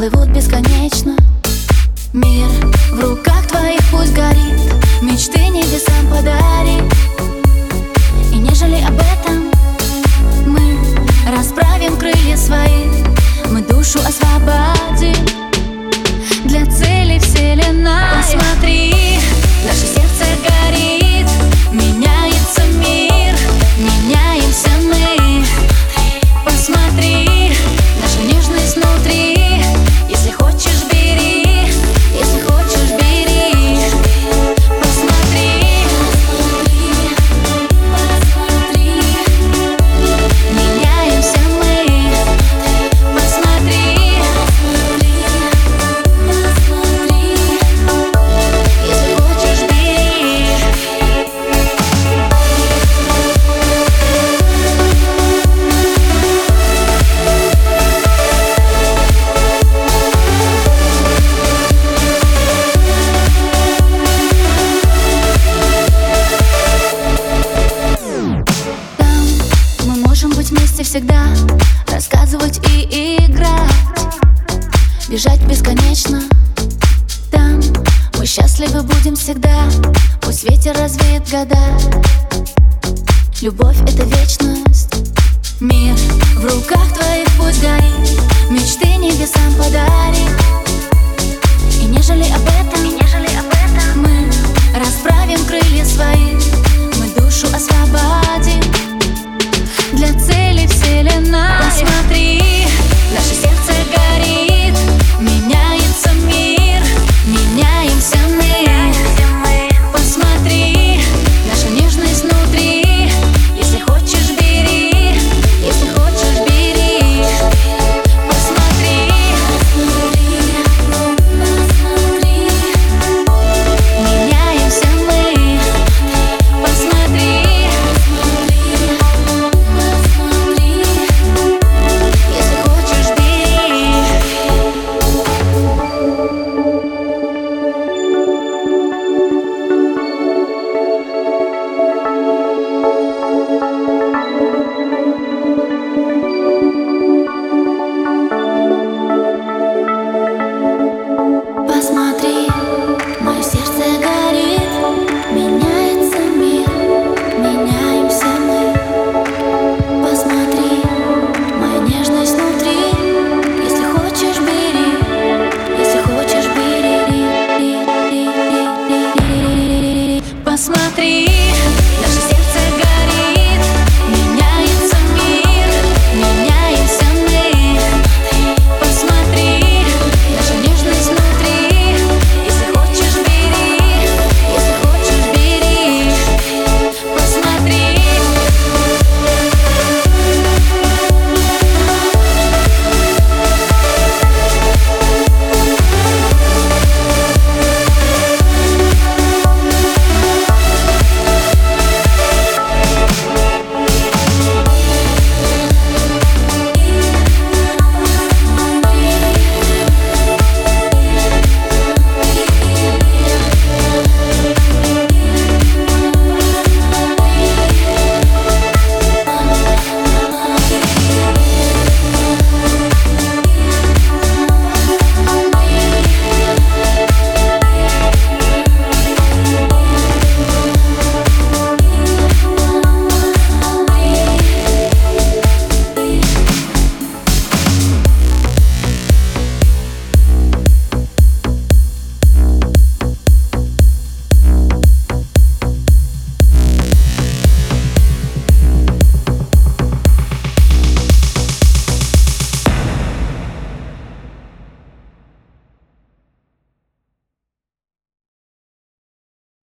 Плывут бесконечно. Мир в руках твоих пусть горит. Мечты небесам подари И нежели об этом всегда Рассказывать и играть. Бежать бесконечно. Там мы счастливы будем всегда. Пусть ветер развеет года. Любовь — это вечность. Мир в руках твоих пусть горит. Мечты небесам подари И нежели об этом, и нежели об этом Мы расправим крылья свои